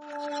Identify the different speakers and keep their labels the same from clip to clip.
Speaker 1: No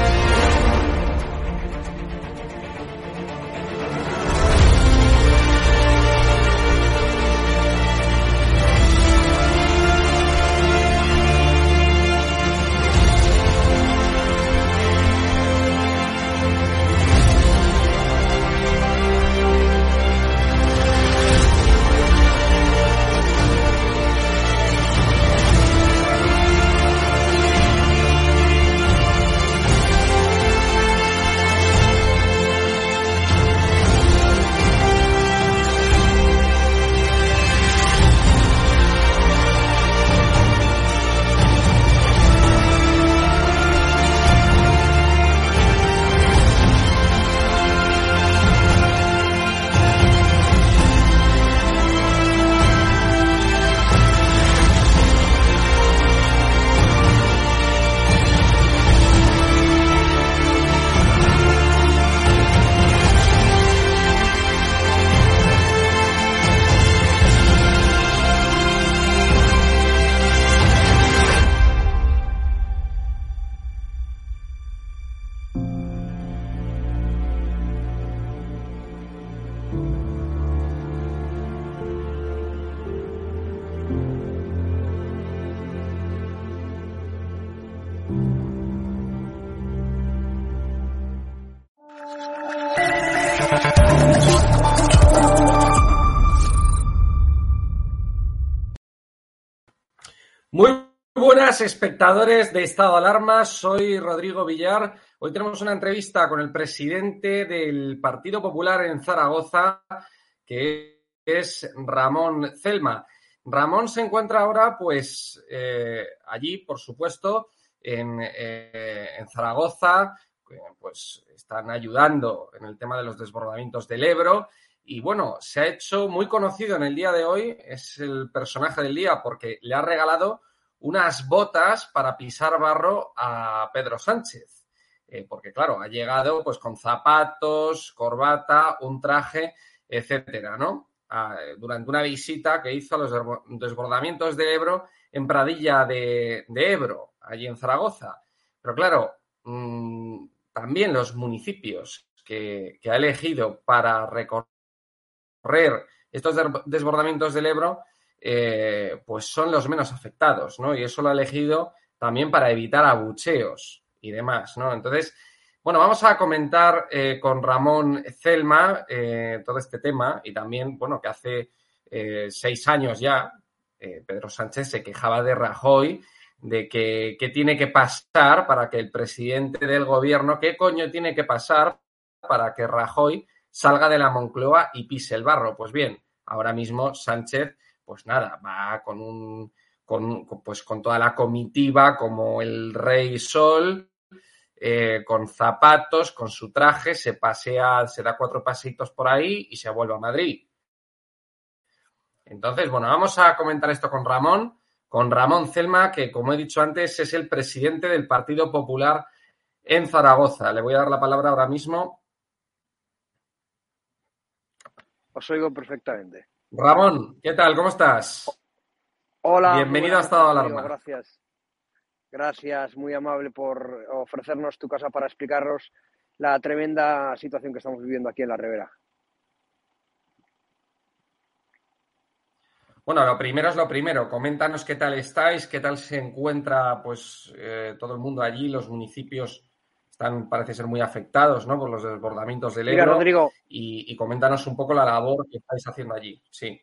Speaker 2: Espectadores de Estado de Alarma, soy Rodrigo Villar. Hoy tenemos una entrevista con el presidente del Partido Popular en Zaragoza, que es Ramón Celma. Ramón se encuentra ahora, pues, eh, allí, por supuesto, en, eh, en Zaragoza, pues están ayudando en el tema de los desbordamientos del Ebro. Y bueno, se ha hecho muy conocido en el día de hoy, es el personaje del día porque le ha regalado unas botas para pisar barro a Pedro Sánchez. Eh, porque claro, ha llegado pues con zapatos, corbata, un traje, etcétera, ¿no? Ah, durante una visita que hizo a los desbordamientos de Ebro en Pradilla de, de Ebro, allí en Zaragoza. Pero claro, mmm, también los municipios que, que, ha elegido para recorrer estos desbordamientos del Ebro, eh, pues son los menos afectados, ¿no? Y eso lo ha elegido también para evitar abucheos y demás, ¿no? Entonces, bueno, vamos a comentar eh, con Ramón Celma eh, todo este tema y también, bueno, que hace seis años ya Pedro Sánchez se quejaba de Rajoy de que, que, tiene que pasar para que el presidente del gobierno, ¿qué coño tiene que pasar para que Rajoy salga de la Moncloa y pise el barro? Pues bien, ahora mismo Sánchez, pues nada, va con un, con, pues con toda la comitiva como el rey Sol, eh, con zapatos, con su traje, se pasea, se da cuatro pasitos por ahí y se vuelve a Madrid. Entonces, bueno, vamos a comentar esto con Ramón con Ramón Celma, que como he dicho antes es el presidente del Partido Popular en Zaragoza. Le voy a dar la palabra ahora mismo.
Speaker 3: Os oigo perfectamente.
Speaker 2: Ramón, ¿qué tal? ¿Cómo estás?
Speaker 3: Hola.
Speaker 2: Bienvenido a Estado de Alarma.
Speaker 3: Gracias. Gracias, muy amable por ofrecernos tu casa para explicaros la tremenda situación que estamos viviendo aquí en la Ribera.
Speaker 2: Bueno, lo primero es lo primero. Coméntanos qué tal estáis, qué tal se encuentra pues eh, todo el mundo allí, los municipios están, parece ser muy afectados, ¿no? Por los desbordamientos del Ebro.
Speaker 3: Rodrigo.
Speaker 2: Y, y, coméntanos un poco la labor que estáis haciendo allí. Sí.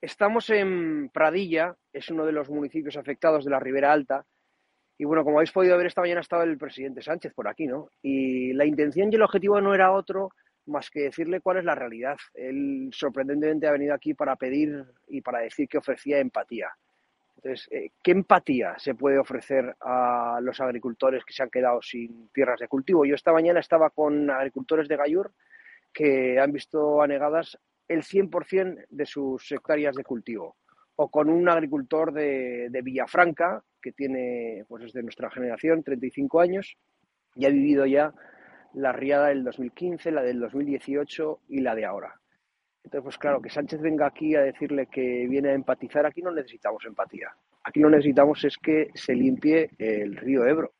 Speaker 3: Estamos en Pradilla, es uno de los municipios afectados de la Ribera Alta. Y bueno, como habéis podido ver, esta mañana ha estado el presidente Sánchez por aquí, ¿no? Y la intención y el objetivo no era otro más que decirle cuál es la realidad. Él sorprendentemente ha venido aquí para pedir y para decir que ofrecía empatía. Entonces, eh, ¿qué empatía se puede ofrecer a los agricultores que se han quedado sin tierras de cultivo? Yo esta mañana estaba con agricultores de Gallur que han visto anegadas el 100% de sus hectáreas de cultivo. O con un agricultor de, de Villafranca, que tiene, pues es de nuestra generación, 35 años, y ha vivido ya la riada del 2015, la del 2018 y la de ahora. Entonces, pues claro, que Sánchez venga aquí a decirle que viene a empatizar, aquí no necesitamos empatía. Aquí lo necesitamos es que se limpie el río Ebro,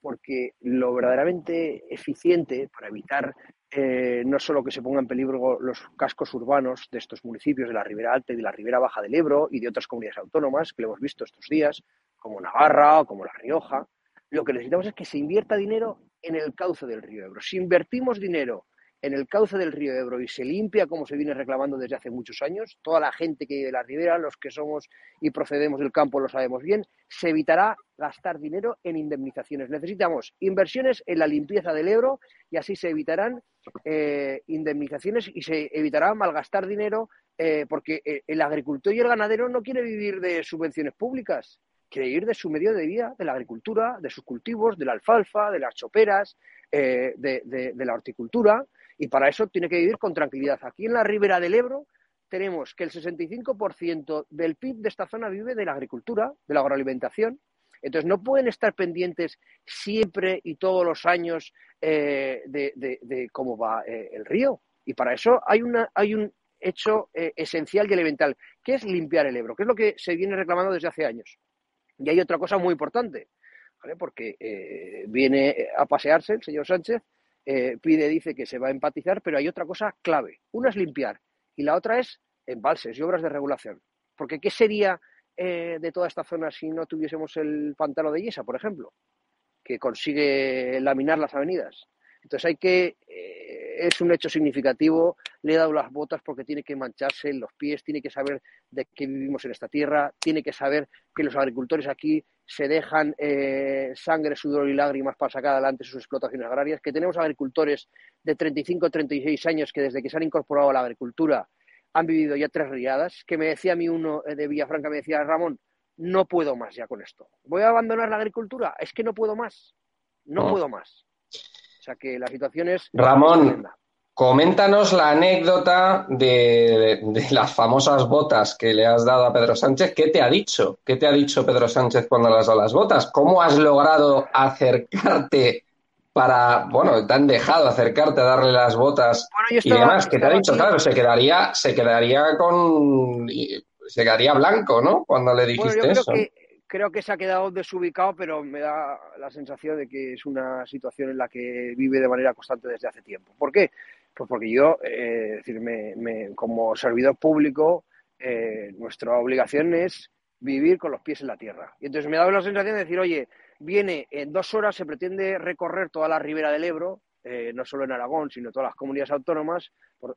Speaker 3: porque lo verdaderamente eficiente para evitar eh, no solo que se pongan en peligro los cascos urbanos de estos municipios de la Ribera Alta y de la Ribera Baja del Ebro y de otras comunidades autónomas que lo hemos visto estos días, como Navarra o como La Rioja, lo que necesitamos es que se invierta dinero en el cauce del río Ebro. Si invertimos dinero en el cauce del río Ebro y se limpia como se viene reclamando desde hace muchos años, toda la gente que vive de la ribera, los que somos y procedemos del campo lo sabemos bien, se evitará gastar dinero en indemnizaciones. Necesitamos inversiones en la limpieza del Ebro y así se evitarán eh, indemnizaciones y se evitará malgastar dinero eh, porque eh, el agricultor y el ganadero no quiere vivir de subvenciones públicas quiere ir de su medio de vida, de la agricultura, de sus cultivos, de la alfalfa, de las choperas, eh, de, de, de, la horticultura, y para eso tiene que vivir con tranquilidad. Aquí en la ribera del Ebro tenemos que el 65% del PIB de esta zona vive de la agricultura, de la agroalimentación. Entonces no pueden estar pendientes siempre y todos los años eh, de, cómo va eh, el río. Y para eso hay, una, hay un hecho eh, esencial y elemental, que es limpiar el Ebro, que es lo que se viene reclamando desde hace años. Y hay otra cosa muy importante, ¿vale? porque eh, viene a pasearse el señor Sánchez, eh, pide, dice que se va a empatizar, pero hay otra cosa clave. Una es limpiar y la otra es embalses y obras de regulación. Porque ¿qué sería eh, de toda esta zona si no tuviésemos el pantano de Yesa, por ejemplo, que consigue laminar las avenidas? Entonces hay que es un hecho significativo, le he dado las botas porque tiene que mancharse los pies, tiene que saber de qué vivimos en esta tierra, tiene que saber que los agricultores aquí se dejan eh, sangre, sudor y lágrimas para sacar adelante sus explotaciones agrarias, que tenemos agricultores de 35 o 36 años que desde que se han incorporado a la agricultura han vivido ya tres riadas, que me decía a mí uno eh, de Villafranca, me decía, Ramón, no puedo más ya con esto. ¿Voy a abandonar la agricultura? Es que no puedo más. No, puedo más. Sea que la situación es...
Speaker 2: Ramón, coméntanos la anécdota de, las famosas botas que le has dado a Pedro Sánchez. ¿Qué te ha dicho? ¿Qué te ha dicho Pedro Sánchez cuando le has dado las botas? ¿Cómo has logrado acercarte para, bueno, te han dejado acercarte a darle las botas y demás? ¿Qué te ha dicho? Claro, se quedaría, se quedaría con se quedaría blanco, ¿no? Cuando le dijiste
Speaker 3: creo
Speaker 2: eso.
Speaker 3: Que, creo que se ha quedado desubicado, pero me da la sensación de que es una situación en la que vive de manera constante desde hace tiempo. ¿Por qué? Pues porque yo, eh, decir, me, como servidor público, eh, nuestra obligación es vivir con los pies en la tierra. Y entonces me da la sensación de decir, oye, viene en dos horas, se pretende recorrer toda la ribera del Ebro, eh, no solo en Aragón, sino todas las comunidades autónomas.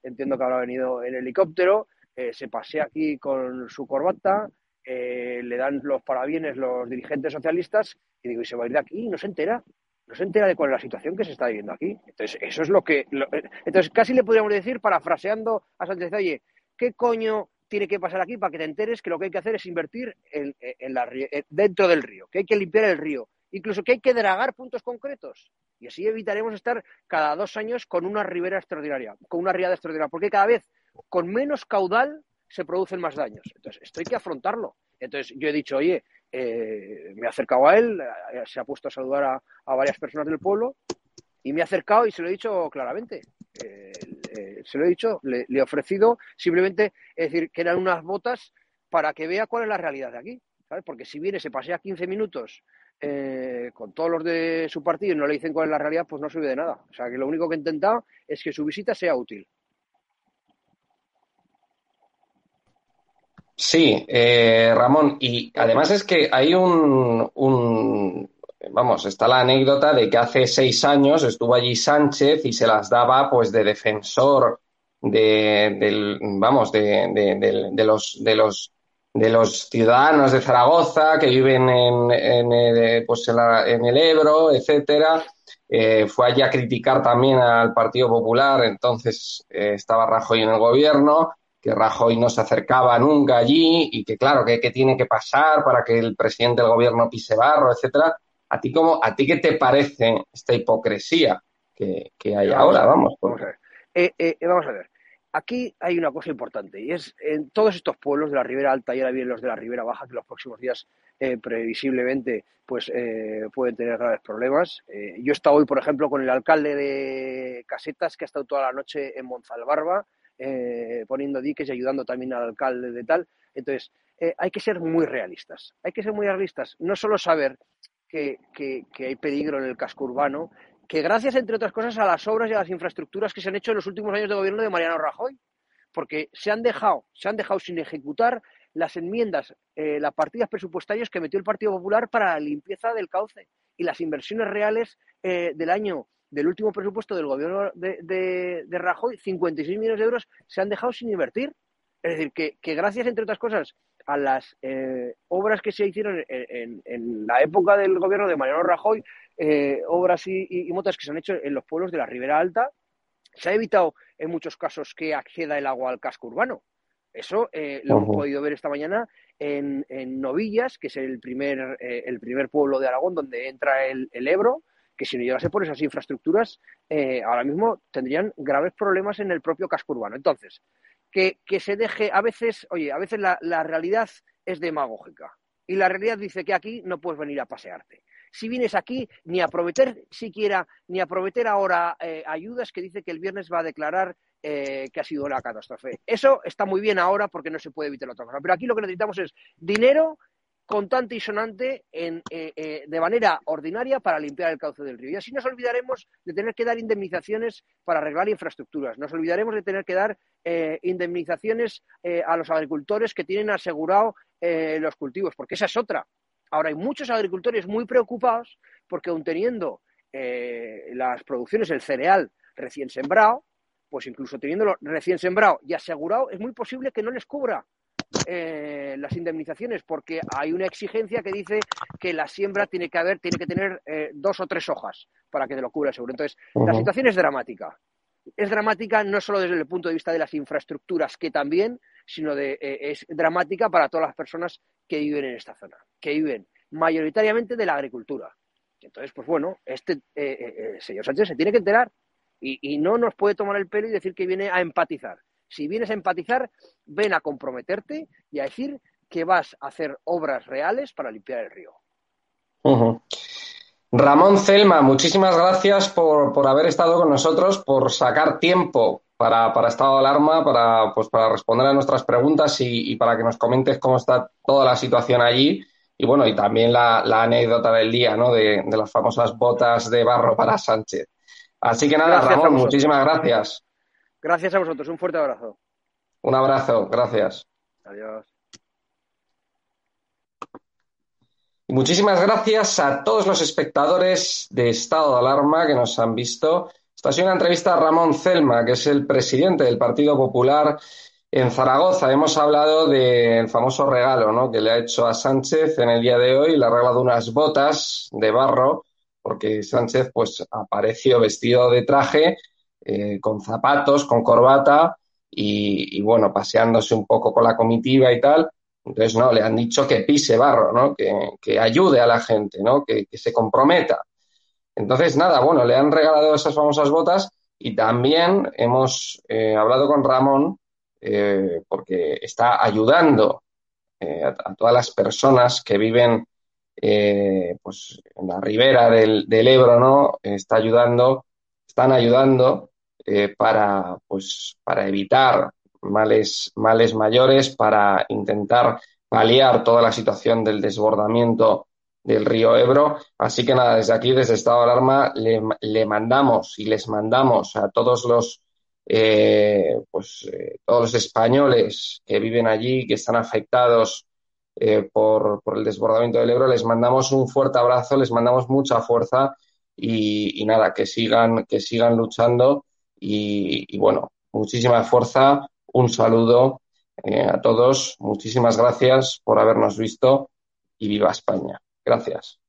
Speaker 3: entiendo que habrá venido en helicóptero, eh, se pasea aquí con su corbata, eh, le dan los parabienes los dirigentes socialistas y digo, y se va a ir de aquí y no se entera. No se entera de cuál es la situación que se está viviendo aquí. Entonces, eso es lo que. Eh, entonces, casi le podríamos decir, parafraseando a Sánchez, oye, ¿qué coño tiene que pasar aquí para que te enteres que lo que hay que hacer es invertir en, la, dentro del río, que hay que limpiar el río, incluso que hay que dragar puntos concretos. Y así evitaremos estar cada dos años con una ribera extraordinaria, con una riada extraordinaria, porque cada vez con menos caudal se producen más daños. Entonces, esto hay que afrontarlo. Entonces, yo he dicho, oye, eh, me he acercado a él, eh, se ha puesto a saludar a, varias personas del pueblo y me he acercado y se lo he dicho claramente. Eh, se lo he dicho, le, he ofrecido simplemente, es decir, que eran unas botas para que vea cuál es la realidad de aquí. Porque si viene, se pasea 15 minutos con todos los de su partido y no le dicen cuál es la realidad, pues no sirve de nada. O sea, que lo único que he intentado es que su visita sea útil.
Speaker 2: Sí, eh, Ramón, y además es que hay un, vamos, está la anécdota de que hace seis años estuvo allí Sánchez y se las daba pues de defensor de, del, vamos, de, los, de los de los ciudadanos de Zaragoza que viven en, en, eh, pues en, el Ebro, etcétera. Eh, fue allí a criticar también al Partido Popular, entonces estaba Rajoy en el gobierno que Rajoy no se acercaba nunca allí y que claro, que, tiene que pasar para que el presidente del gobierno pise barro, etcétera. ¿A ti cómo, a ti qué te parece esta hipocresía que, hay ahora? Vamos,
Speaker 3: vamos a ver. Eh, eh, vamos a ver. Aquí hay una cosa importante y es en todos estos pueblos de la Ribera Alta y ahora bien los de la Ribera Baja que los próximos días eh, previsiblemente pues pueden tener graves problemas. yo he estado hoy, por ejemplo, con el alcalde de Casetas que ha estado toda la noche en Monzalbarba eh, poniendo diques y ayudando también al alcalde de tal. Entonces, eh, hay que ser muy realistas. Hay que ser muy realistas. No solo saber que, hay peligro en el casco urbano, que gracias, entre otras cosas, a las obras y a las infraestructuras que se han hecho en los últimos años de gobierno de Mariano Rajoy, porque se han dejado, se han dejado sin ejecutar las enmiendas, eh, las partidas presupuestarias que metió el Partido Popular para la limpieza del cauce y las inversiones reales del año del último presupuesto del gobierno de, de, Rajoy, 56 millones de euros se han dejado sin invertir. Es decir, que, gracias, entre otras cosas, a las eh, obras que se hicieron en, la época del gobierno de Mariano Rajoy, eh, obras y, y, motas que se han hecho en los pueblos de la Ribera Alta, se ha evitado en muchos casos que acceda el agua al casco urbano. Eso eh, lo hemos podido ver esta mañana en, Novillas, que es el primer, el primer pueblo de Aragón donde entra el Ebro, que si no llegase por esas infraestructuras, eh, ahora mismo tendrían graves problemas en el propio casco urbano. Entonces, que, se deje, a veces, oye, a veces la, realidad es demagógica y la realidad dice que aquí no puedes venir a pasearte. Si vienes aquí, ni a prometer siquiera, ni a prometer ahora eh, ayudas que dice que el viernes va a declarar eh, que ha sido una catástrofe. Eso está muy bien ahora porque no se puede evitar otra cosa. Pero aquí lo que necesitamos es dinero contante y sonante en, eh, eh, de manera ordinaria para limpiar el cauce del río. Y así nos olvidaremos de tener que dar indemnizaciones para arreglar infraestructuras. Nos olvidaremos de tener que dar eh, indemnizaciones a los agricultores que tienen asegurado los cultivos, porque esa es otra. Ahora hay muchos agricultores muy preocupados porque aun teniendo las producciones, el cereal recién sembrado, pues incluso teniéndolo recién sembrado y asegurado, es muy posible que no les cubra eh, las indemnizaciones, porque hay una exigencia que dice que la siembra tiene que haber, tiene que tener eh, dos o tres hojas para que te lo cubra el seguro. Entonces, la situación es dramática. Es dramática no solo desde el punto de vista de las infraestructuras, que también, sino de, eh, es dramática para todas las personas que viven en esta zona, que viven mayoritariamente de la agricultura. Entonces, pues bueno, este señor Sánchez se tiene que enterar y, no nos puede tomar el pelo y decir que viene a empatizar. Si vienes a empatizar, ven a comprometerte y a decir que vas a hacer obras reales para limpiar el río.
Speaker 2: Ramón Celma, muchísimas gracias por, haber estado con nosotros, por sacar tiempo para, estado de alarma, para, pues, para responder a nuestras preguntas y, para que nos comentes cómo está toda la situación allí. Y bueno, y también la, anécdota del día, ¿no? De, de, las famosas botas de barro para Sánchez. Así que nada, Ramón, muchísimas gracias.
Speaker 3: Gracias a vosotros, un fuerte abrazo.
Speaker 2: Un abrazo, gracias.
Speaker 3: Adiós.
Speaker 2: muchísimas gracias a todos los espectadores de Estado de Alarma que nos han visto. Esta ha sido una entrevista a Ramón Celma, que es el presidente del Partido Popular en Zaragoza. Hemos hablado del famoso regalo ¿no? que le ha hecho a Sánchez en el día de hoy. Le ha regalado unas botas de barro porque Sánchez pues apareció vestido de traje, eh, con zapatos, con corbata y, bueno, paseándose un poco con la comitiva y tal. Entonces, no, le han dicho que pise barro, ¿no? Que, ayude a la gente, ¿no? Que, se comprometa. Entonces, nada, bueno, le han regalado esas famosas botas y también hemos eh, hablado con Ramón eh, porque está ayudando a, todas las personas que viven pues en la ribera del, Ebro, ¿no? Está ayudando, están ayudando eh, para, pues, para evitar males, males mayores, para intentar paliar toda la situación del desbordamiento del río Ebro. Así que nada, desde aquí, desde Estado de Alarma, le, mandamos y les mandamos a todos los eh, pues todos los españoles que viven allí, que están afectados eh, por, el desbordamiento del Ebro. Les mandamos un fuerte abrazo, les mandamos mucha fuerza y, nada, que sigan, que sigan luchando y, bueno, muchísima fuerza, un saludo eh, a todos, muchísimas gracias por habernos visto y viva España. Gracias.